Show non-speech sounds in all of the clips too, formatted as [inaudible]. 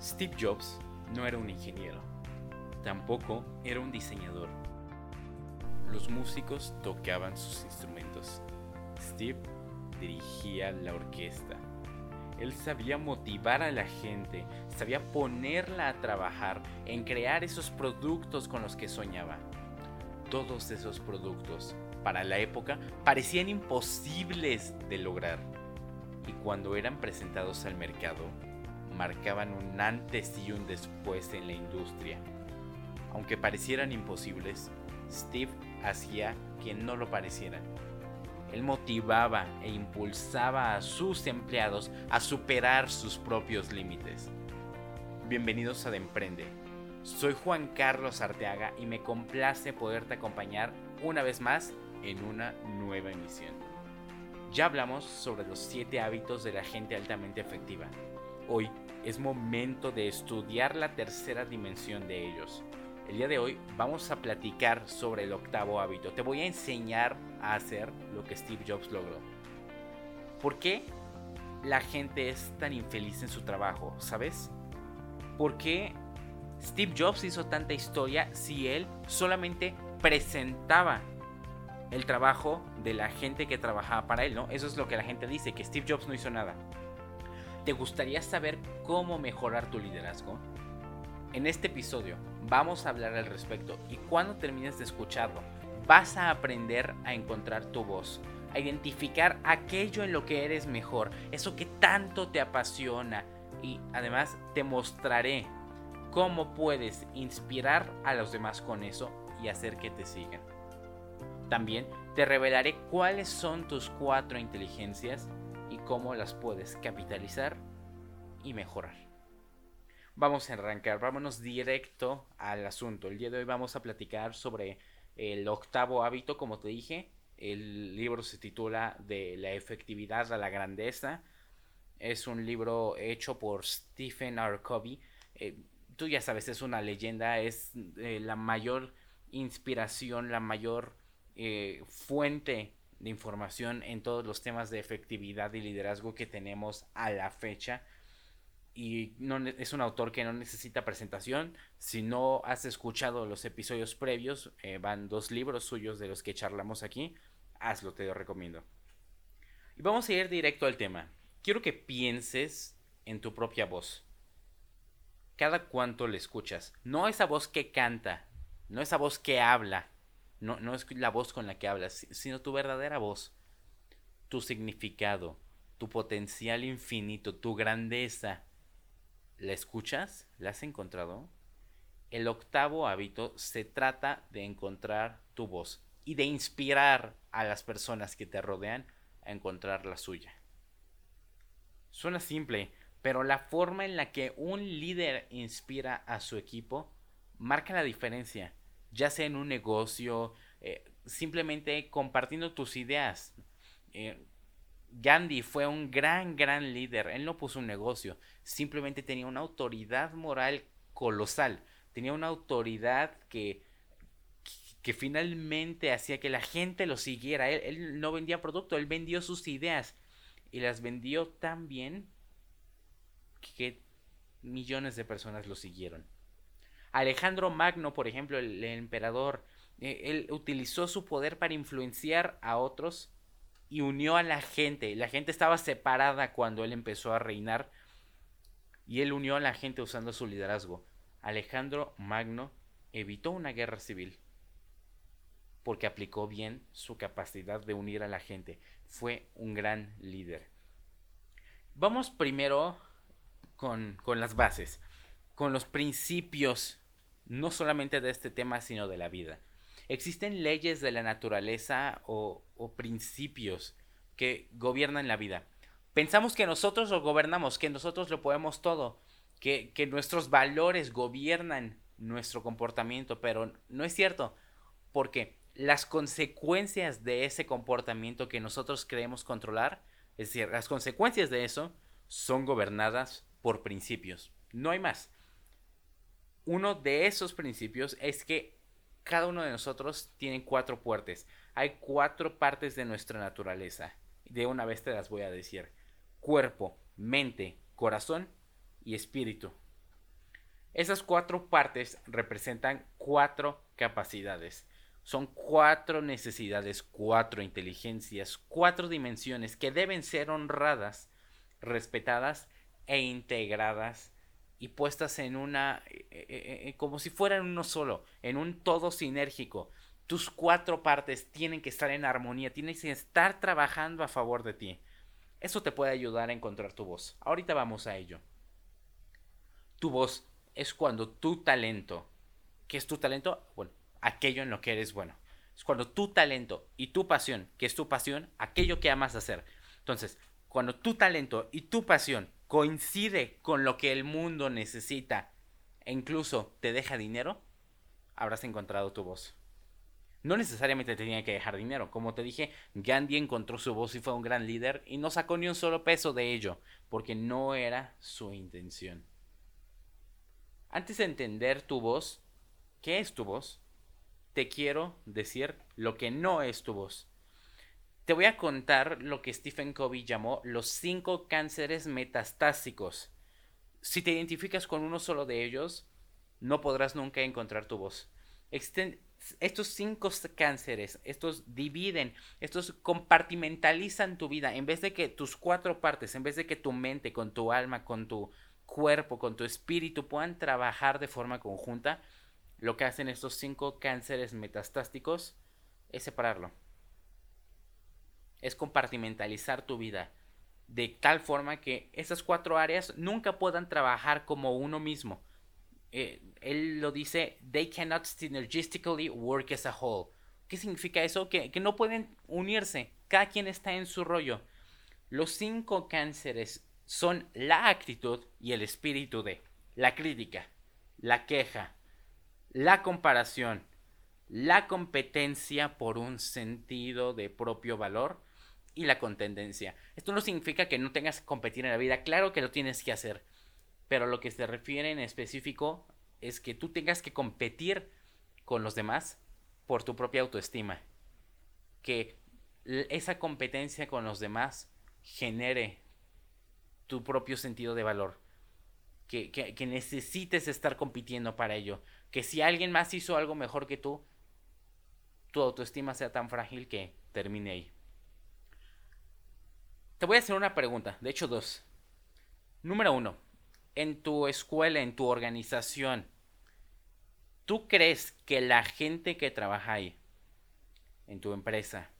Steve Jobs no era un ingeniero, tampoco era un diseñador. Los músicos tocaban sus instrumentos. Steve dirigía la orquesta. Él sabía motivar a la gente, sabía ponerla a trabajar en crear esos productos con los que soñaba. Todos esos productos, para la época, parecían imposibles de lograr. Y cuando eran presentados al mercado, marcaban un antes y un después en la industria. Aunque parecieran imposibles, Steve hacía que no lo parecieran. Él motivaba e impulsaba a sus empleados a superar sus propios límites. Bienvenidos a De Emprende. Soy Juan Carlos Arteaga y me complace poderte acompañar una vez más en una nueva emisión. Ya hablamos sobre los 7 hábitos de la gente altamente efectiva. Hoy es momento de estudiar la tercera dimensión de ellos. El día de hoy vamos a platicar sobre el octavo hábito. Te voy a enseñar a hacer lo que Steve Jobs logró. ¿Por qué la gente es tan infeliz en su trabajo? ¿Sabes? ¿Por qué Steve Jobs hizo tanta historia si él solamente presentaba el trabajo de la gente que trabajaba para él, ¿no? Eso es lo que la gente dice, que Steve Jobs no hizo nada. ¿Te gustaría saber cómo mejorar tu liderazgo? En este episodio vamos a hablar al respecto y cuando termines de escucharlo, vas a aprender a encontrar tu voz, a identificar aquello en lo que eres mejor, eso que tanto te apasiona y además te mostraré cómo puedes inspirar a los demás con eso y hacer que te sigan. También te revelaré cuáles son tus cuatro inteligencias cómo las puedes capitalizar y mejorar. Vamos a arrancar, vámonos directo al asunto. El día de hoy vamos a platicar sobre el octavo hábito, como te dije. El libro se titula De la efectividad a la grandeza. Es un libro hecho por Stephen R. Covey. Eh, tú ya sabes, es una leyenda, es eh, la mayor inspiración, la mayor eh, fuente de información en todos los temas de efectividad y liderazgo que tenemos a la fecha. Y no, es un autor que no necesita presentación. Si no has escuchado los episodios previos, eh, van dos libros suyos de los que charlamos aquí. Hazlo, te lo recomiendo. Y vamos a ir directo al tema. Quiero que pienses en tu propia voz. Cada cuánto le escuchas. No esa voz que canta, no esa voz que habla, no, no es la voz con la que hablas, sino tu verdadera voz, tu significado, tu potencial infinito, tu grandeza. ¿La escuchas? ¿La has encontrado? El octavo hábito se trata de encontrar tu voz y de inspirar a las personas que te rodean a encontrar la suya. Suena simple, pero la forma en la que un líder inspira a su equipo marca la diferencia ya sea en un negocio, eh, simplemente compartiendo tus ideas. Eh, Gandhi fue un gran, gran líder. Él no puso un negocio, simplemente tenía una autoridad moral colosal. Tenía una autoridad que, que, finalmente hacía que la gente lo siguiera. Él, él no vendía producto, él vendió sus ideas. Y las vendió tan bien que millones de personas lo siguieron. Alejandro Magno, por ejemplo, el, emperador, eh, él utilizó su poder para influenciar a otros y unió a la gente. La gente estaba separada cuando él empezó a reinar y él unió a la gente usando su liderazgo. Alejandro Magno evitó una guerra civil porque aplicó bien su capacidad de unir a la gente. Fue un gran líder. Vamos primero con, con las bases, con los principios no solamente de este tema, sino de la vida. Existen leyes de la naturaleza o, principios que gobiernan la vida. Pensamos que nosotros lo gobernamos, que nosotros lo podemos todo, que, que nuestros valores gobiernan nuestro comportamiento, pero no es cierto, porque las consecuencias de ese comportamiento que nosotros creemos controlar, es decir, las consecuencias de eso son gobernadas por principios, no hay más uno de esos principios es que cada uno de nosotros tiene cuatro puertas. Hay cuatro partes de nuestra naturaleza. De una vez te las voy a decir. Cuerpo, mente, corazón y espíritu. Esas cuatro partes representan cuatro capacidades. Son cuatro necesidades, cuatro inteligencias, cuatro dimensiones que deben ser honradas, respetadas e integradas y puestas en una, eh, eh, eh, como si fueran uno solo, en un todo sinérgico. Tus cuatro partes tienen que estar en armonía, tienen que estar trabajando a favor de ti. Eso te puede ayudar a encontrar tu voz. Ahorita vamos a ello. Tu voz es cuando tu talento, ¿qué es tu talento? Bueno, aquello en lo que eres bueno. Es cuando tu talento y tu pasión, que es tu pasión, aquello que amas hacer. Entonces, cuando tu talento y tu pasión coincide con lo que el mundo necesita e incluso te deja dinero, habrás encontrado tu voz. No necesariamente tenía que dejar dinero. Como te dije, Gandhi encontró su voz y fue un gran líder y no sacó ni un solo peso de ello, porque no era su intención. Antes de entender tu voz, ¿qué es tu voz? Te quiero decir lo que no es tu voz. Te voy a contar lo que Stephen Covey llamó los cinco cánceres metastásicos. Si te identificas con uno solo de ellos, no podrás nunca encontrar tu voz. estos cinco cánceres, estos dividen, estos compartimentalizan tu vida. En vez de que tus cuatro partes, en vez de que tu mente, con tu alma, con tu cuerpo, con tu espíritu puedan trabajar de forma conjunta, lo que hacen estos cinco cánceres metastásticos es separarlo es compartimentalizar tu vida de tal forma que esas cuatro áreas nunca puedan trabajar como uno mismo. Eh, él lo dice, they cannot synergistically work as a whole. ¿Qué significa eso? Que, que no pueden unirse, cada quien está en su rollo. Los cinco cánceres son la actitud y el espíritu de la crítica, la queja, la comparación, la competencia por un sentido de propio valor y la contendencia. Esto no significa que no tengas que competir en la vida, claro que lo tienes que hacer, pero lo que se refiere en específico es que tú tengas que competir con los demás por tu propia autoestima. Que esa competencia con los demás genere tu propio sentido de valor. Que, necesites estar compitiendo para ello. Que si alguien más hizo algo mejor que tú, tu autoestima sea tan frágil que termine ahí. Te voy a hacer una pregunta, de hecho dos. Número uno, en tu escuela, en tu organización, ¿tú crees que la gente que trabaja ahí, en tu empresa,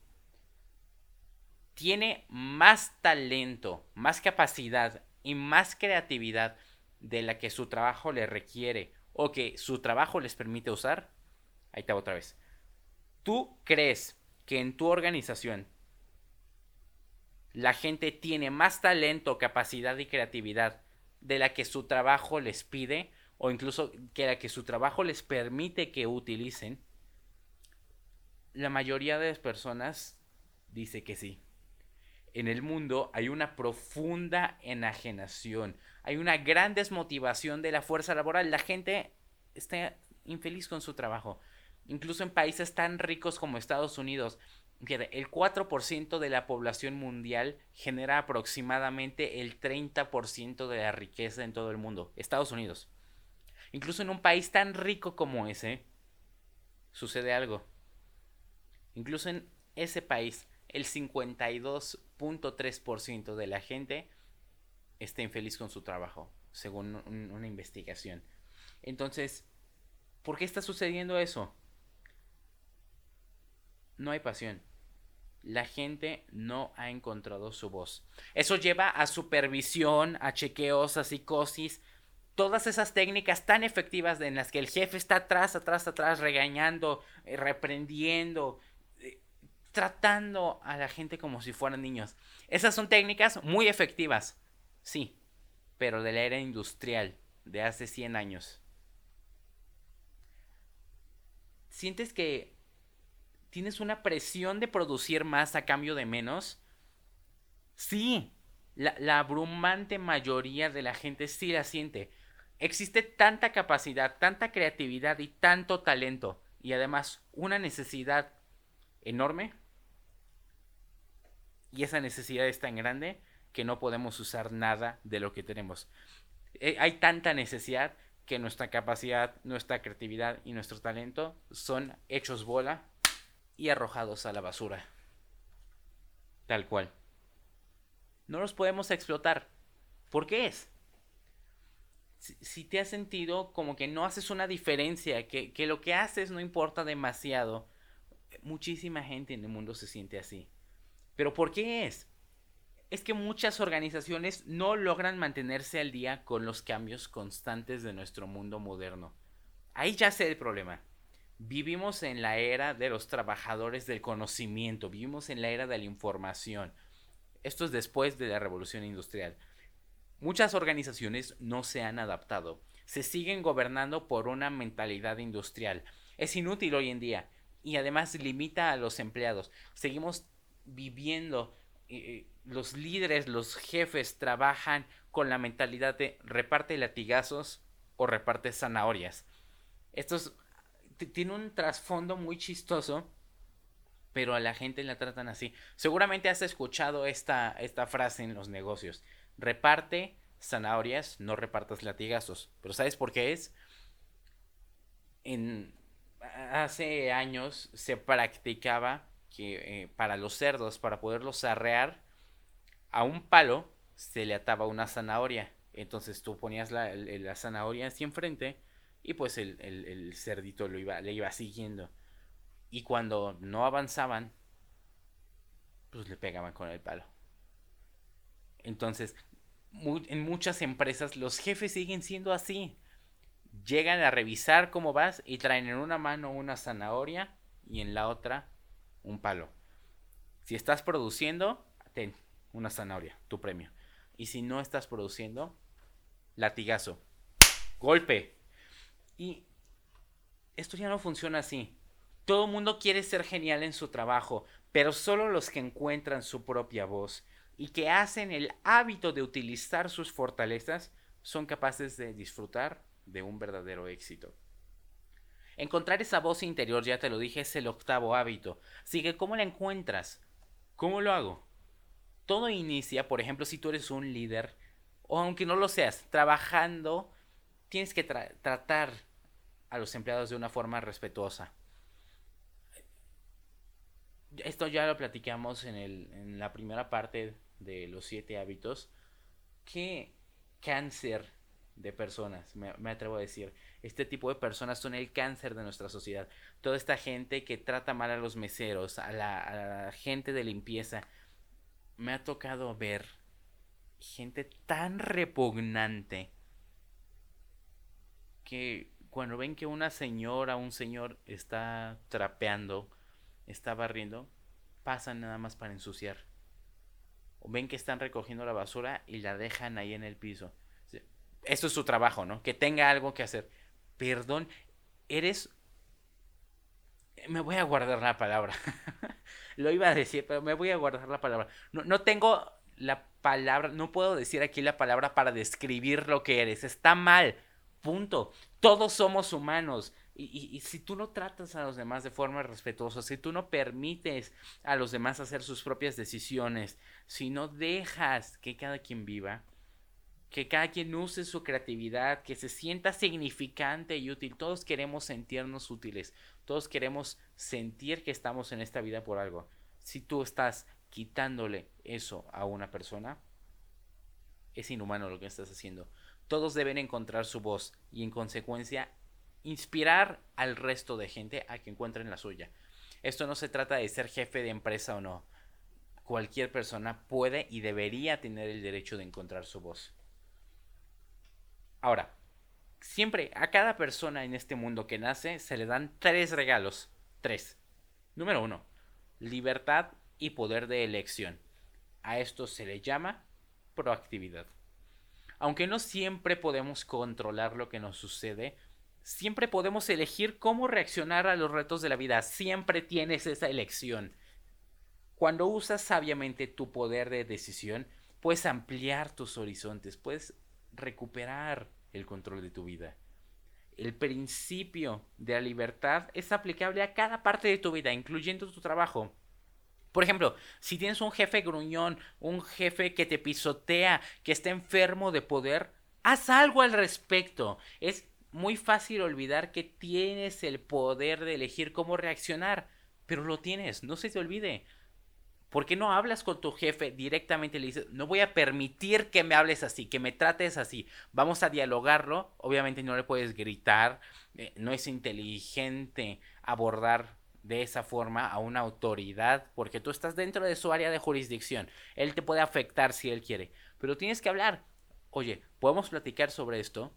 tiene más talento, más capacidad y más creatividad de la que su trabajo le requiere o que su trabajo les permite usar? Ahí está otra vez. ¿Tú crees que en tu organización la gente tiene más talento, capacidad y creatividad de la que su trabajo les pide o incluso que la que su trabajo les permite que utilicen, la mayoría de las personas dice que sí. En el mundo hay una profunda enajenación, hay una gran desmotivación de la fuerza laboral. La gente está infeliz con su trabajo. Incluso en países tan ricos como Estados Unidos, el 4% de la población mundial genera aproximadamente el 30% de la riqueza en todo el mundo, Estados Unidos. Incluso en un país tan rico como ese, sucede algo. Incluso en ese país, el 52.3% de la gente está infeliz con su trabajo, según una investigación. Entonces, ¿por qué está sucediendo eso? No hay pasión. La gente no ha encontrado su voz. Eso lleva a supervisión, a chequeos, a psicosis, todas esas técnicas tan efectivas en las que el jefe está atrás, atrás, atrás, regañando, eh, reprendiendo, eh, tratando a la gente como si fueran niños. Esas son técnicas muy efectivas, sí, pero de la era industrial de hace 100 años. ¿Sientes que tienes una presión de producir más a cambio de menos. Sí, la, abrumante mayoría de la gente sí la siente. Existe tanta capacidad, tanta creatividad y tanto talento. Y además una necesidad enorme. Y esa necesidad es tan grande que no podemos usar nada de lo que tenemos. Eh, hay tanta necesidad que nuestra capacidad, nuestra creatividad y nuestro talento son hechos bola y arrojados a la basura. Tal cual. No los podemos explotar. ¿Por qué es? Si, te has sentido como que no haces una diferencia, que, que lo que haces no importa demasiado, muchísima gente en el mundo se siente así. ¿Pero por qué es? es que muchas organizaciones no logran mantenerse al día con los cambios constantes de nuestro mundo moderno. Ahí ya sé el problema. Vivimos en la era de los trabajadores del conocimiento, vivimos en la era de la información. Esto es después de la revolución industrial. Muchas organizaciones no se han adaptado, se siguen gobernando por una mentalidad industrial. Es inútil hoy en día y además limita a los empleados. Seguimos viviendo eh, los líderes, los jefes trabajan con la mentalidad de reparte latigazos o reparte zanahorias. Esto tiene un trasfondo muy chistoso, pero a la gente la tratan así. Seguramente has escuchado esta, esta frase en los negocios. Reparte zanahorias, no repartas latigazos. Pero ¿sabes por qué es? En, hace años se practicaba que eh, para los cerdos, para poderlos arrear, a un palo se le ataba una zanahoria. Entonces tú ponías la, zanahoria así enfrente y pues el, cerdito lo iba, le iba siguiendo. Y cuando no avanzaban, pues le pegaban con el palo. Entonces, en muchas empresas los jefes siguen siendo así. Llegan a revisar cómo vas y traen en una mano una zanahoria y en la otra un palo. Si estás produciendo, ten una zanahoria, tu premio. Y si no estás produciendo, latigazo, golpe. Y esto ya no funciona así. Todo mundo quiere ser genial en su trabajo, pero solo los que encuentran su propia voz y que hacen el hábito de utilizar sus fortalezas son capaces de disfrutar de un verdadero éxito. Encontrar esa voz interior, ya te lo dije, es el octavo hábito. Así que, ¿cómo la encuentras? ¿Cómo lo hago? Todo inicia, por ejemplo, si tú eres un líder, o aunque no lo seas, trabajando, tienes que tratar a los empleados de una forma respetuosa. Esto ya lo platicamos en, la primera parte de los siete hábitos. ¿Qué cáncer de personas, me atrevo a decir? Este tipo de personas son el cáncer de nuestra sociedad. Toda esta gente que trata mal a los meseros, a la, gente de limpieza. Me ha tocado ver gente tan repugnante que cuando ven que una señora un señor está trapeando, está barriendo, pasan nada más para ensuciar. O ven que están recogiendo la basura y la dejan ahí en el piso. Eso es su trabajo, ¿no? Que tenga algo que hacer perdón, eres... Me voy a guardar la palabra. [laughs] Lo iba a decir, pero me voy a guardar la palabra. No, no tengo la palabra, no puedo decir aquí la palabra para describir lo que eres. Está mal. Punto. Todos somos humanos. Y, y, si tú no tratas a los demás de forma respetuosa, si tú no permites a los demás hacer sus propias decisiones, si no dejas que cada quien viva, que cada quien use su creatividad, que se sienta significante y útil. Todos queremos sentirnos útiles, todos queremos sentir que estamos en esta vida por algo. Si tú estás quitándole eso a una persona, es inhumano lo que estás haciendo. Todos deben encontrar su voz y en consecuencia inspirar al resto de gente a que encuentren la suya. Esto no se trata de ser jefe de empresa o no. Cualquier persona puede y debería tener el derecho de encontrar su voz. Ahora, siempre a cada persona en este mundo que nace se le dan tres regalos. Tres. Número uno, libertad y poder de elección. A esto se le llama proactividad. Aunque no siempre podemos controlar lo que nos sucede, siempre podemos elegir cómo reaccionar a los retos de la vida. Siempre tienes esa elección. Cuando usas sabiamente tu poder de decisión, puedes ampliar tus horizontes, puedes recuperar el control de tu vida. El principio de la libertad es aplicable a cada parte de tu vida, incluyendo tu trabajo. Por ejemplo, si tienes un jefe gruñón, un jefe que te pisotea, que está enfermo de poder, haz algo al respecto. Es muy fácil olvidar que tienes el poder de elegir cómo reaccionar, pero lo tienes, no se te olvide. ¿Por qué no hablas con tu jefe directamente y le dices, no voy a permitir que me hables así, que me trates así? Vamos a dialogarlo. Obviamente no le puedes gritar, eh, no es inteligente abordar de esa forma a una autoridad porque tú estás dentro de su área de jurisdicción. Él te puede afectar si él quiere, pero tienes que hablar. Oye, ¿podemos platicar sobre esto?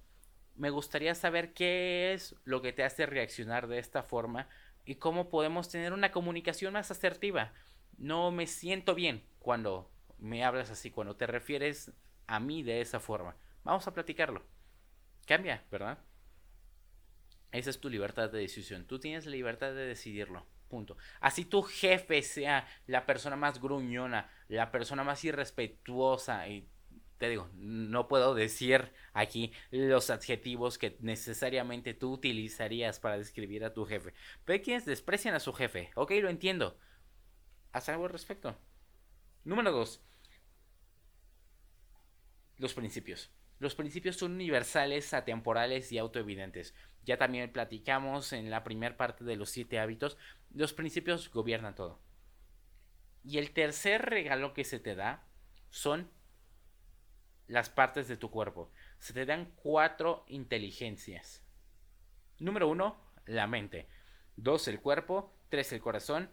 Me gustaría saber qué es lo que te hace reaccionar de esta forma y cómo podemos tener una comunicación más asertiva no me siento bien cuando me hablas así, cuando te refieres a mí de esa forma. Vamos a platicarlo. Cambia, ¿verdad? Esa es tu libertad de decisión. Tú tienes la libertad de decidirlo. Punto. Así tu jefe sea la persona más gruñona, la persona más irrespetuosa y te digo, no puedo decir aquí los adjetivos que necesariamente tú utilizarías para describir a tu jefe. Pero hay quienes desprecian a su jefe. Ok, lo entiendo haz algo al respecto. Número 2. Los principios. Los principios son universales, atemporales y autoevidentes. Ya también platicamos en la primera parte de los siete hábitos. Los principios gobiernan todo. Y el tercer regalo que se te da son las partes de tu cuerpo. Se te dan cuatro inteligencias. Número uno, la mente. Dos, el cuerpo. Tres, el corazón.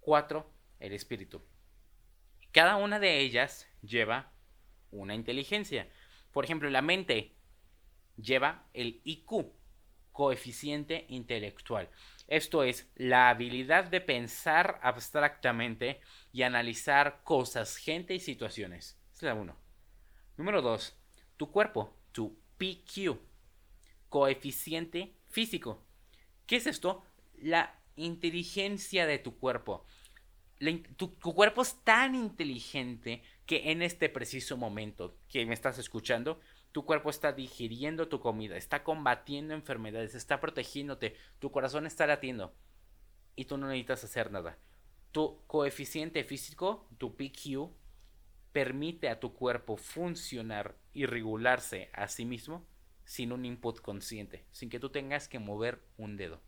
4. El espíritu. Cada una de ellas lleva una inteligencia. Por ejemplo, la mente lleva el IQ, coeficiente intelectual. Esto es la habilidad de pensar abstractamente y analizar cosas, gente y situaciones. Es la 1. Número 2. Tu cuerpo, tu PQ, coeficiente físico. ¿Qué es esto? La inteligencia de tu cuerpo. tu, cuerpo es tan inteligente que en este preciso momento que me estás escuchando, tu cuerpo está digiriendo tu comida, está combatiendo enfermedades, está protegiéndote, tu corazón está latiendo y tú no necesitas hacer nada. Tu coeficiente físico, tu PQ, permite a tu cuerpo funcionar y regularse a sí mismo sin un input consciente, sin que tú tengas que mover un dedo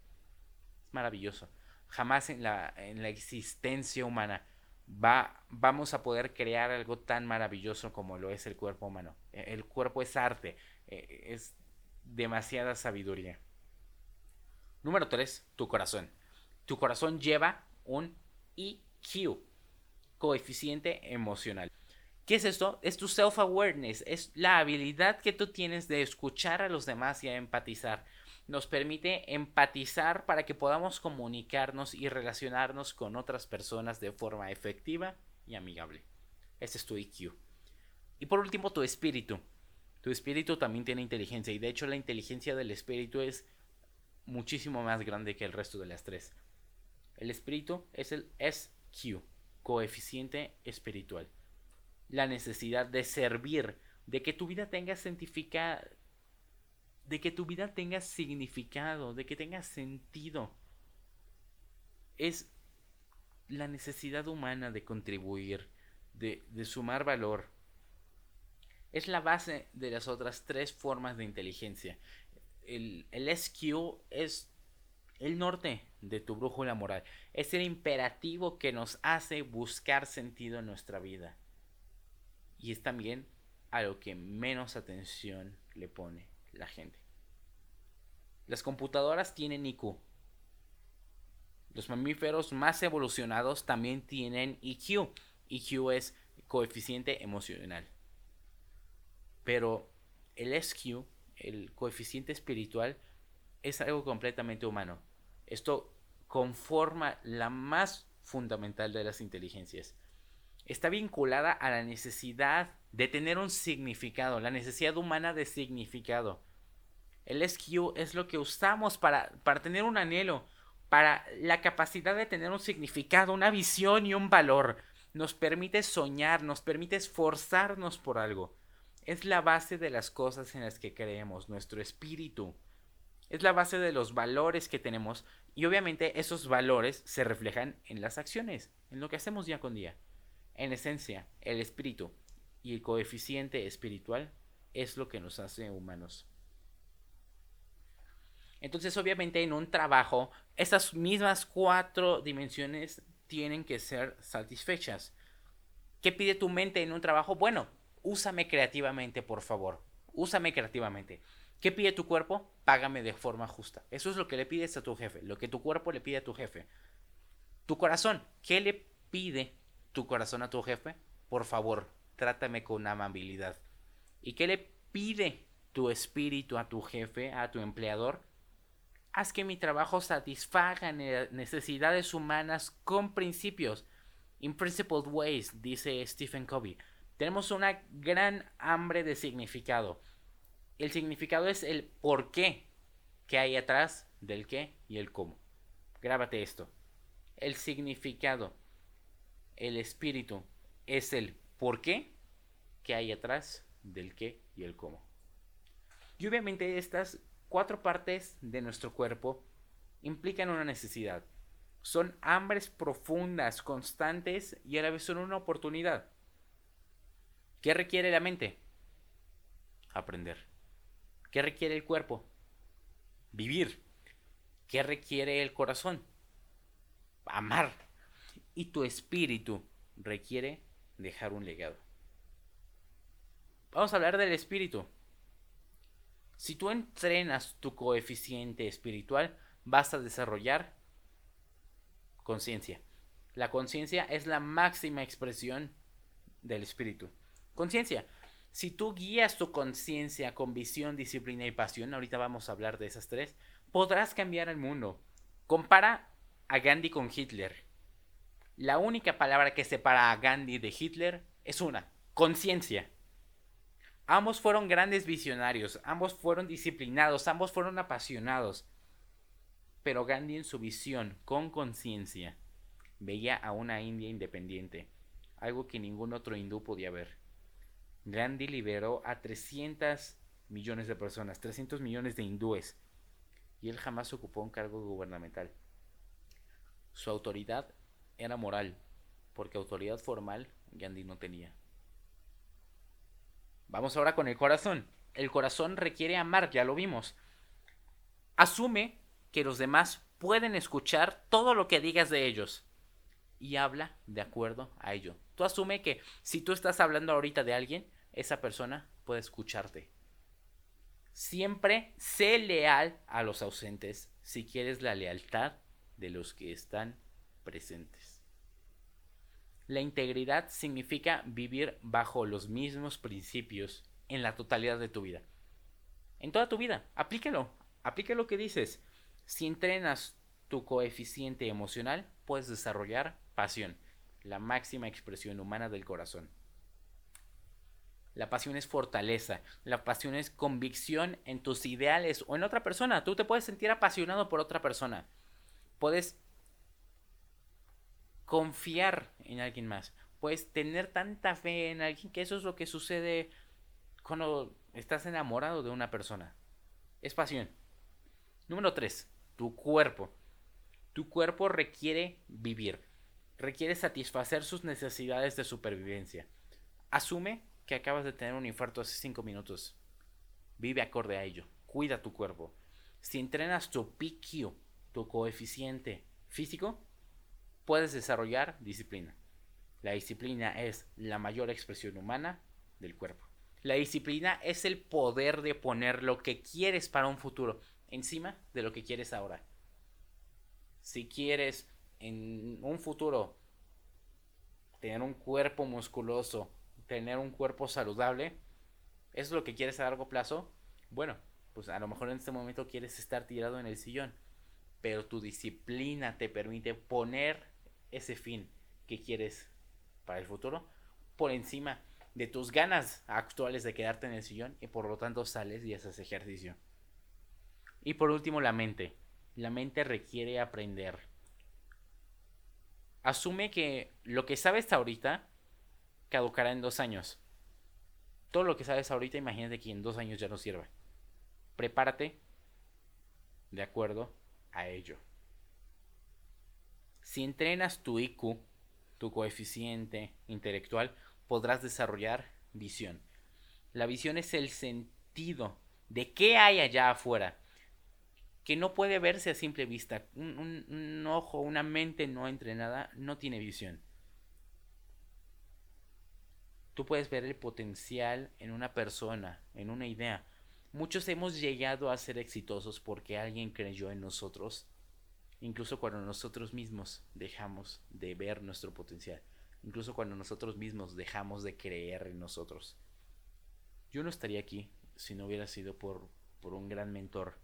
maravilloso. Jamás en la, en la existencia humana va, vamos a poder crear algo tan maravilloso como lo es el cuerpo humano. E, el cuerpo es arte, e, es demasiada sabiduría. Número 3, tu corazón. Tu corazón lleva un EQ, coeficiente emocional. ¿Qué es esto? Es tu self-awareness, es la habilidad que tú tienes de escuchar a los demás y a empatizar nos permite empatizar para que podamos comunicarnos y relacionarnos con otras personas de forma efectiva y amigable. Ese es tu IQ. Y por último, tu espíritu. Tu espíritu también tiene inteligencia y de hecho la inteligencia del espíritu es muchísimo más grande que el resto de las tres. El espíritu es el SQ, coeficiente espiritual. La necesidad de servir, de que tu vida tenga científica de que tu vida tenga significado, de que tenga sentido. Es la necesidad humana de contribuir, de, sumar valor. Es la base de las otras tres formas de inteligencia. El, el SQ es el norte de tu brújula moral. Es el imperativo que nos hace buscar sentido en nuestra vida. Y es también a lo que menos atención le pone la gente. Las computadoras tienen IQ. Los mamíferos más evolucionados también tienen IQ. IQ es coeficiente emocional. Pero el SQ, el coeficiente espiritual, es algo completamente humano. Esto conforma la más fundamental de las inteligencias. Está vinculada a la necesidad de tener un significado, la necesidad humana de significado. El SQ es lo que usamos para, para tener un anhelo, para la capacidad de tener un significado, una visión y un valor. Nos permite soñar, nos permite esforzarnos por algo. Es la base de las cosas en las que creemos, nuestro espíritu. Es la base de los valores que tenemos y obviamente esos valores se reflejan en las acciones, en lo que hacemos día con día. En esencia, el espíritu y el coeficiente espiritual es lo que nos hace humanos. Entonces, obviamente, en un trabajo, esas mismas cuatro dimensiones tienen que ser satisfechas. ¿Qué pide tu mente en un trabajo? Bueno, úsame creativamente, por favor. Úsame creativamente. ¿Qué pide tu cuerpo? Págame de forma justa. Eso es lo que le pides a tu jefe, lo que tu cuerpo le pide a tu jefe. Tu corazón, ¿qué le pide tu corazón a tu jefe? Por favor, trátame con amabilidad. ¿Y qué le pide tu espíritu a tu jefe, a tu empleador? Haz que mi trabajo satisfaga necesidades humanas con principios. In principled ways, dice Stephen Covey. Tenemos una gran hambre de significado. El significado es el por qué que hay atrás del qué y el cómo. Grábate esto. El significado, el espíritu, es el por qué que hay atrás del qué y el cómo. Y obviamente estas cuatro partes de nuestro cuerpo implican una necesidad. Son hambres profundas, constantes y a la vez son una oportunidad. ¿Qué requiere la mente? Aprender. ¿Qué requiere el cuerpo? Vivir. ¿Qué requiere el corazón? Amar. Y tu espíritu requiere dejar un legado. Vamos a hablar del espíritu. Si tú entrenas tu coeficiente espiritual, vas a desarrollar conciencia. La conciencia es la máxima expresión del espíritu. Conciencia. Si tú guías tu conciencia con visión, disciplina y pasión, ahorita vamos a hablar de esas tres, podrás cambiar el mundo. Compara a Gandhi con Hitler. La única palabra que separa a Gandhi de Hitler es una, conciencia. Ambos fueron grandes visionarios, ambos fueron disciplinados, ambos fueron apasionados. Pero Gandhi en su visión, con conciencia, veía a una India independiente, algo que ningún otro hindú podía ver. Gandhi liberó a 300 millones de personas, 300 millones de hindúes, y él jamás ocupó un cargo gubernamental. Su autoridad era moral, porque autoridad formal Gandhi no tenía. Vamos ahora con el corazón. El corazón requiere amar, ya lo vimos. Asume que los demás pueden escuchar todo lo que digas de ellos y habla de acuerdo a ello. Tú asume que si tú estás hablando ahorita de alguien, esa persona puede escucharte. Siempre sé leal a los ausentes si quieres la lealtad de los que están presentes. La integridad significa vivir bajo los mismos principios en la totalidad de tu vida. En toda tu vida, aplíquelo, aplique lo que dices. Si entrenas tu coeficiente emocional, puedes desarrollar pasión, la máxima expresión humana del corazón. La pasión es fortaleza, la pasión es convicción en tus ideales o en otra persona. Tú te puedes sentir apasionado por otra persona. Puedes confiar en alguien más. Puedes tener tanta fe en alguien que eso es lo que sucede cuando estás enamorado de una persona. Es pasión. Número 3. Tu cuerpo. Tu cuerpo requiere vivir. Requiere satisfacer sus necesidades de supervivencia. Asume que acabas de tener un infarto hace 5 minutos. Vive acorde a ello. Cuida tu cuerpo. Si entrenas tu PQ, tu coeficiente físico, puedes desarrollar disciplina. La disciplina es la mayor expresión humana del cuerpo. La disciplina es el poder de poner lo que quieres para un futuro encima de lo que quieres ahora. Si quieres en un futuro tener un cuerpo musculoso, tener un cuerpo saludable, ¿es lo que quieres a largo plazo? Bueno, pues a lo mejor en este momento quieres estar tirado en el sillón, pero tu disciplina te permite poner ese fin que quieres para el futuro por encima de tus ganas actuales de quedarte en el sillón y por lo tanto sales y haces ejercicio. Y por último, la mente. La mente requiere aprender. Asume que lo que sabes ahorita caducará en dos años. Todo lo que sabes ahorita, imagínate que en dos años ya no sirve. Prepárate de acuerdo a ello. Si entrenas tu IQ, tu coeficiente intelectual, podrás desarrollar visión. La visión es el sentido de qué hay allá afuera. que no puede verse a simple vista. Un, ojo, una mente no entrenada no tiene visión. Tú puedes ver el potencial en una persona, en una idea. Muchos hemos llegado a ser exitosos porque alguien creyó en nosotros, incluso cuando nosotros mismos dejamos de ver nuestro potencial, incluso cuando nosotros mismos dejamos de creer en nosotros. Yo no estaría aquí si no hubiera sido por, por un gran mentor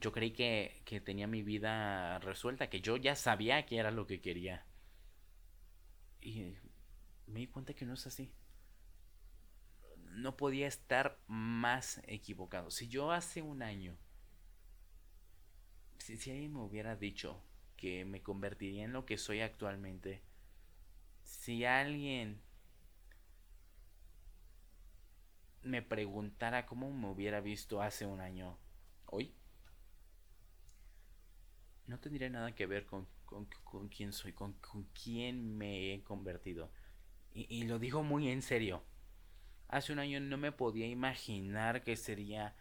yo creí que, tenía mi vida resuelta, que yo ya sabía que era lo que quería. Y me di cuenta que no es así. No podía estar más equivocado. Si yo hace un año, si, si alguien me hubiera dicho que me convertiría en lo que soy actualmente, si alguien me preguntara cómo me hubiera visto hace un año, hoy, no tendría nada que ver con, quién soy, con, quién me he convertido. Y, lo digo muy en serio. Hace un año no me podía imaginar que sería...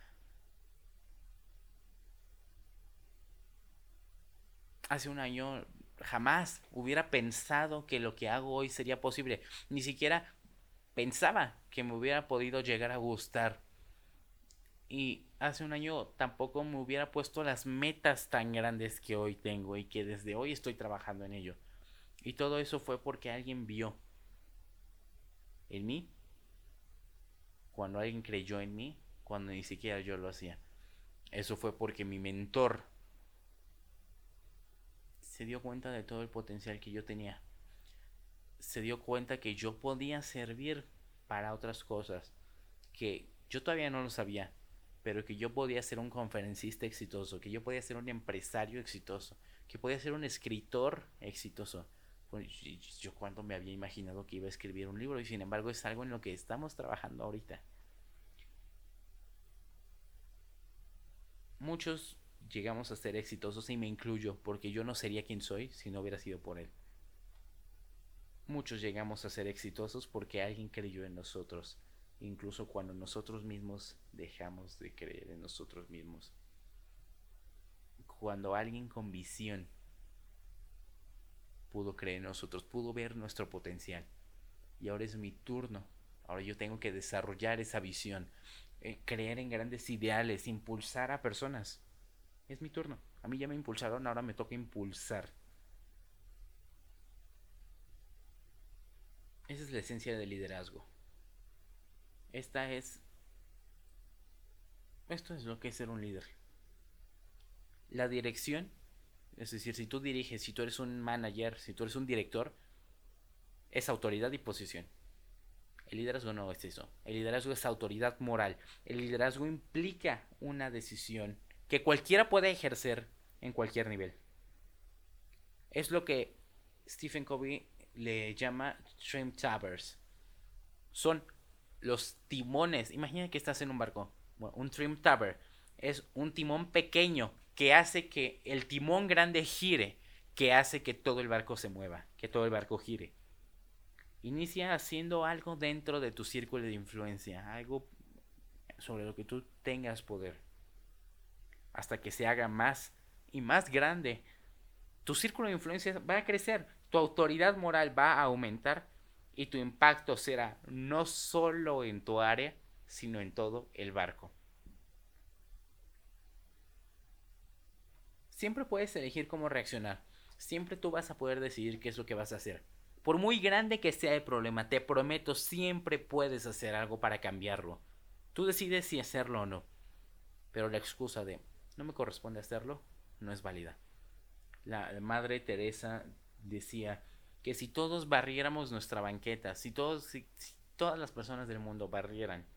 Hace un año jamás hubiera pensado que lo que hago hoy sería posible. Ni siquiera pensaba que me hubiera podido llegar a gustar. Y hace un año tampoco me hubiera puesto las metas tan grandes que hoy tengo y que desde hoy estoy trabajando en ello. Y todo eso fue porque alguien vio en mí, cuando alguien creyó en mí, cuando ni siquiera yo lo hacía. Eso fue porque mi mentor se dio cuenta de todo el potencial que yo tenía. Se dio cuenta que yo podía servir para otras cosas, que yo todavía no lo sabía, pero que yo podía ser un conferencista exitoso, que yo podía ser un empresario exitoso, que podía ser un escritor exitoso. Pues, yo cuando me había imaginado que iba a escribir un libro y sin embargo es algo en lo que estamos trabajando ahorita. Muchos llegamos a ser exitosos y me incluyo porque yo no sería quien soy si no hubiera sido por él. Muchos llegamos a ser exitosos porque alguien creyó en nosotros incluso cuando nosotros mismos dejamos de creer en nosotros mismos. Cuando alguien con visión pudo creer en nosotros, pudo ver nuestro potencial. Y ahora es mi turno. Ahora yo tengo que desarrollar esa visión, eh, creer en grandes ideales, impulsar a personas. Es mi turno. A mí ya me impulsaron, ahora me toca impulsar. Esa es la esencia del liderazgo. Esta es... Esto es lo que es ser un líder. La dirección, es decir, si tú diriges, si tú eres un manager, si tú eres un director, es autoridad y posición. El liderazgo no es eso. El liderazgo es autoridad moral. El liderazgo implica una decisión que cualquiera puede ejercer en cualquier nivel. Es lo que Stephen Covey le llama Trim Towers. Son los timones. Imagina que estás en un barco. un trim tower es un timón pequeño que hace que el timón grande gire, que hace que todo el barco se mueva, que todo el barco gire. Inicia haciendo algo dentro de tu círculo de influencia, algo sobre lo que tú tengas poder, hasta que se haga más y más grande. Tu círculo de influencia va a crecer, tu autoridad moral va a aumentar y tu impacto será no solo en tu área, sino en todo el barco. Siempre puedes elegir cómo reaccionar. Siempre tú vas a poder decidir qué es lo que vas a hacer. Por muy grande que sea el problema, te prometo, siempre puedes hacer algo para cambiarlo. Tú decides si hacerlo o no. Pero la excusa de no me corresponde hacerlo no es válida. La madre Teresa decía, que si todos barriéramos nuestra banqueta, si todos, si, todas las personas del mundo barrieran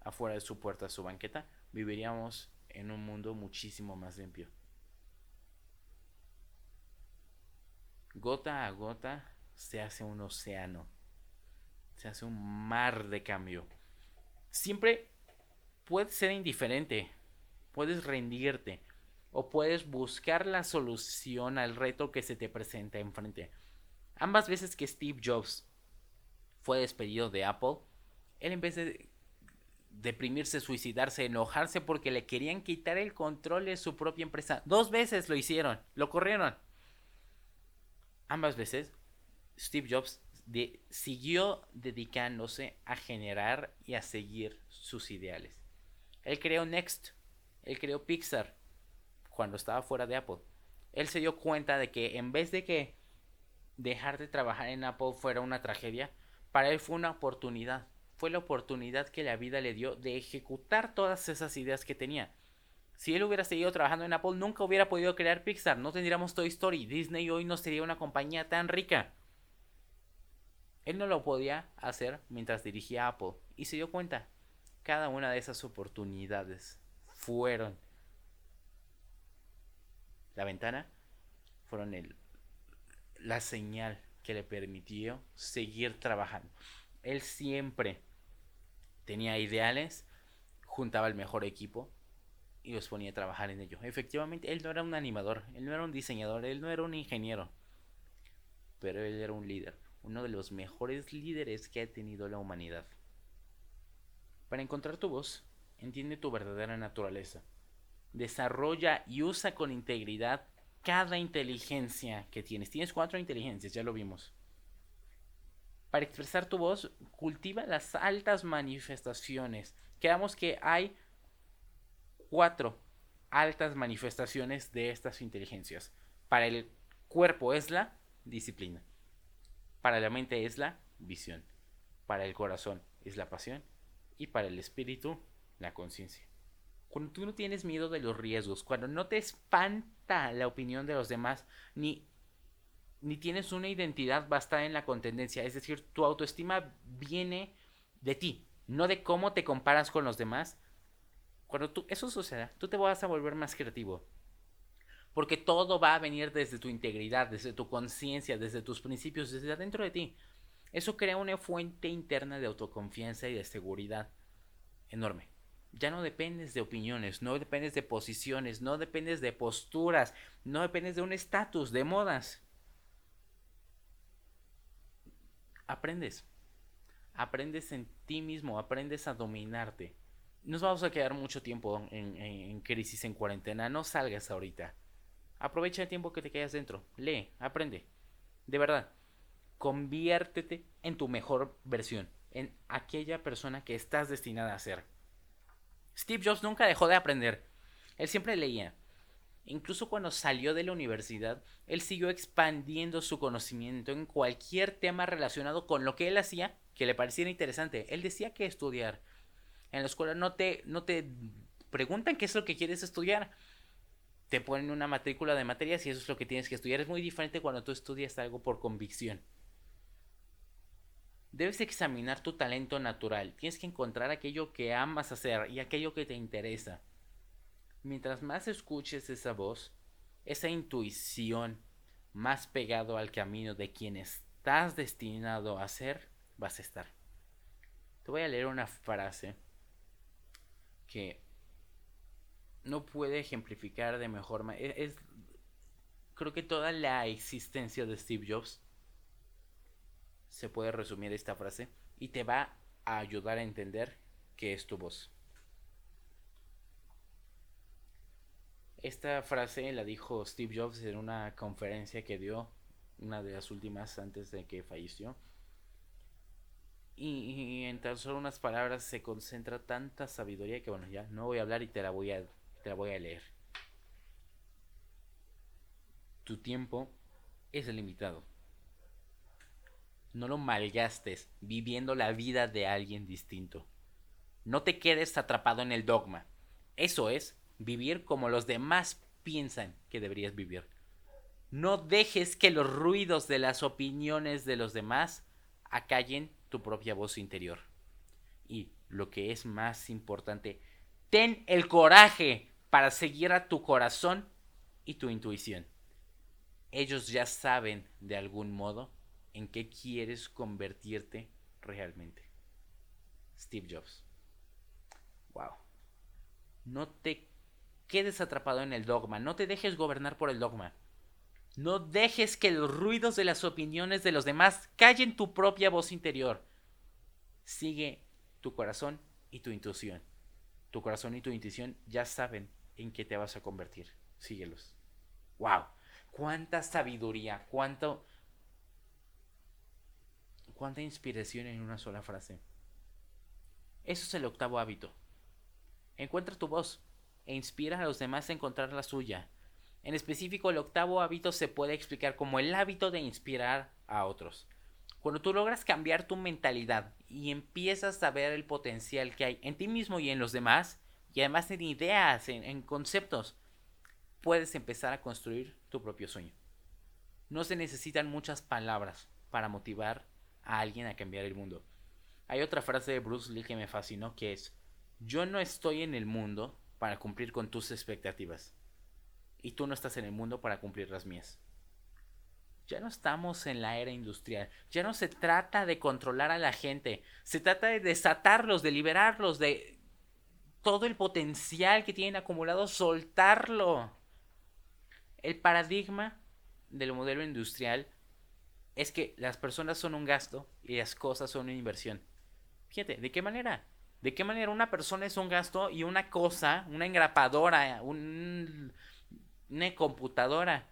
afuera de su puerta su banqueta, viviríamos en un mundo muchísimo más limpio. Gota a gota se hace un océano, se hace un mar de cambio. Siempre puedes ser indiferente, puedes rendirte o puedes buscar la solución al reto que se te presenta enfrente. Ambas veces que Steve Jobs fue despedido de Apple, él en vez de, deprimirse, suicidarse, enojarse porque le querían quitar el control de su propia empresa. Dos veces lo hicieron, lo corrieron. Ambas veces, Steve Jobs siguió dedicándose a generar y a seguir sus ideales. Él creó Next, él creó Pixar cuando estaba fuera de Apple. Él se dio cuenta de que en vez de que dejar de trabajar en Apple fuera una tragedia, para él fue una oportunidad. Fue la oportunidad que la vida le dio de ejecutar todas esas ideas que tenía. Si él hubiera seguido trabajando en Apple, nunca hubiera podido crear Pixar, no tendríamos Toy Story, Disney hoy no sería una compañía tan rica. Él no lo podía hacer mientras dirigía Apple y se dio cuenta. Cada una de esas oportunidades fueron la ventana, fueron el, la señal que le permitió seguir trabajando. Él siempre tenía ideales, juntaba el mejor equipo y los ponía a trabajar en ello. Efectivamente, él no era un animador, él no era un diseñador, él no era un ingeniero, pero él era un líder, uno de los mejores líderes que ha tenido la humanidad. Para encontrar tu voz, entiende tu verdadera naturaleza. Desarrolla y usa con integridad cada inteligencia que tienes. Tienes cuatro inteligencias, ya lo vimos. Para expresar tu voz, cultiva las altas manifestaciones. Quedamos que hay cuatro altas manifestaciones de estas inteligencias. Para el cuerpo es la disciplina. Para la mente es la visión. Para el corazón es la pasión. Y para el espíritu, la conciencia. Cuando tú no tienes miedo de los riesgos, cuando no te espanta la opinión de los demás, ni, ni tienes una identidad basada en la contendencia, es decir, tu autoestima viene de ti, no de cómo te comparas con los demás. Cuando tú, eso suceda, tú te vas a volver más creativo. Porque todo va a venir desde tu integridad, desde tu conciencia, desde tus principios, desde adentro de ti. Eso crea una fuente interna de autoconfianza y de seguridad enorme ya no dependes de opiniones, no dependes de posiciones, no dependes de posturas, no dependes de un estatus, de modas. Aprendes. Aprendes en ti mismo, aprendes a dominarte. Nos vamos a quedar mucho tiempo en, crisis, en cuarentena. No salgas ahorita. Aprovecha el tiempo que te quedas dentro. Lee, aprende. De verdad, conviértete en tu mejor versión, en aquella persona que estás destinada a ser. Steve Jobs nunca dejó de aprender. Él siempre leía. Incluso cuando salió de la universidad, él siguió expandiendo su conocimiento en cualquier tema relacionado con lo que él hacía que le pareciera interesante. Él decía que estudiar. En la escuela no te, no te preguntan qué es lo que quieres estudiar. Te ponen una matrícula de materias y eso es lo que tienes que estudiar. Es muy diferente cuando tú estudias algo por convicción. Debes examinar tu talento natural. Tienes que encontrar aquello que amas hacer y aquello que te interesa. Mientras más escuches esa voz, esa intuición, más pegado al camino de quien estás destinado a ser, vas a estar. Te voy a leer una frase que no puede ejemplificar de mejor manera. Es, creo que toda la existencia de Steve Jobs se puede resumir esta frase y te va a ayudar a entender qué es tu voz. Esta frase la dijo Steve Jobs en una conferencia que dio, una de las últimas antes de que falleció. Y, en tan solo unas palabras se concentra tanta sabiduría que bueno, ya no voy a hablar y te la voy a, te la voy a leer. Tu tiempo es limitado no lo malgastes viviendo la vida de alguien distinto. No te quedes atrapado en el dogma. Eso es vivir como los demás piensan que deberías vivir. No dejes que los ruidos de las opiniones de los demás acallen tu propia voz interior. Y lo que es más importante, ten el coraje para seguir a tu corazón y tu intuición. Ellos ya saben de algún modo en qué quieres convertirte realmente. Steve Jobs. Wow. No te quedes atrapado en el dogma, no te dejes gobernar por el dogma. No dejes que los ruidos de las opiniones de los demás callen tu propia voz interior. Sigue tu corazón y tu intuición. Tu corazón y tu intuición ya saben en qué te vas a convertir. Síguelos. ¡Wow! ¡Cuánta sabiduría! ¡Cuánto... ¡Cuánta inspiración en una sola frase! Eso es el octavo hábito. Encuentra tu voz e inspira a los demás a encontrar la suya. En específico, el octavo hábito se puede explicar como el hábito de inspirar a otros. Cuando tú logras cambiar tu mentalidad y empiezas a ver el potencial que hay en ti mismo y en los demás, y además en ideas, en, conceptos, puedes empezar a construir tu propio sueño. No se necesitan muchas palabras para motivar a alguien a cambiar el mundo. Hay otra frase de Bruce Lee que me fascinó que es, yo no estoy en el mundo para cumplir con tus expectativas. Y tú no estás en el mundo para cumplir las mías. Ya no estamos en la era industrial. Ya no se trata de controlar a la gente. Se trata de desatarlos, de liberarlos, de todo el potencial que tienen acumulado, soltarlo. El paradigma del modelo industrial es que las personas son un gasto y las cosas son una inversión. Fíjate, ¿de qué manera? ¿De qué manera una persona es un gasto y una cosa, una engrapadora, una computadora